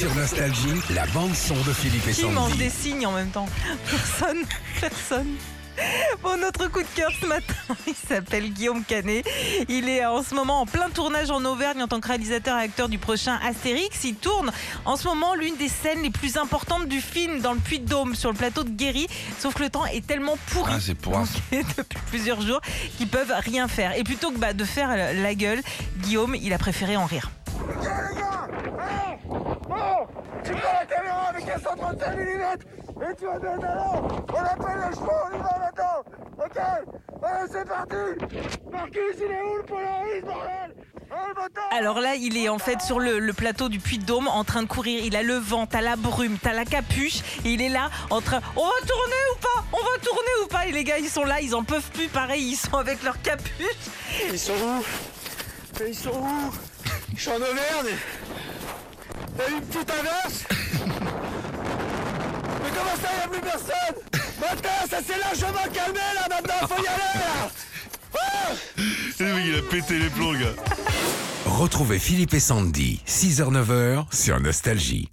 Sur Nostalgie, la bande-son de Philippe et Qui mange des signes en même temps Personne, personne. Bon, notre coup de cœur ce matin, il s'appelle Guillaume Canet. Il est en ce moment en plein tournage en Auvergne en tant que réalisateur et acteur du prochain Astérix. Il tourne en ce moment l'une des scènes les plus importantes du film dans le Puy-de-Dôme sur le plateau de Guéry. Sauf que le temps est tellement pourri Ah, c'est pourri. depuis plusieurs jours qu'ils peuvent rien faire. Et plutôt que bah, de faire la gueule, Guillaume, il a préféré en rire. Ok les gars Allez Bon Tu prends la caméra avec un 135 mm et tu vas donner talent On appelle les chevaux, on y va maintenant Ok Allez c'est parti Marcus il est où le Polaris bordel Alors là, il est en fait sur le, le plateau du Puy-de-Dôme en train de courir. Il a le vent, t'as la brume, t'as la capuche. Et il est là en train. On va tourner ou pas On va tourner ou pas Et les gars, ils sont là, ils en peuvent plus. Pareil, ils sont avec leur capuche. Ils sont où Ils sont où Je suis en Auvergne T'as eu une petite averse Ça y'a plus personne Maintenant ça s'est largement calmé là maintenant faut y aller là Ah mec, il a pété les plombs, gars. Retrouvez Philippe et Sandy, 6h-9h sur Nostalgie.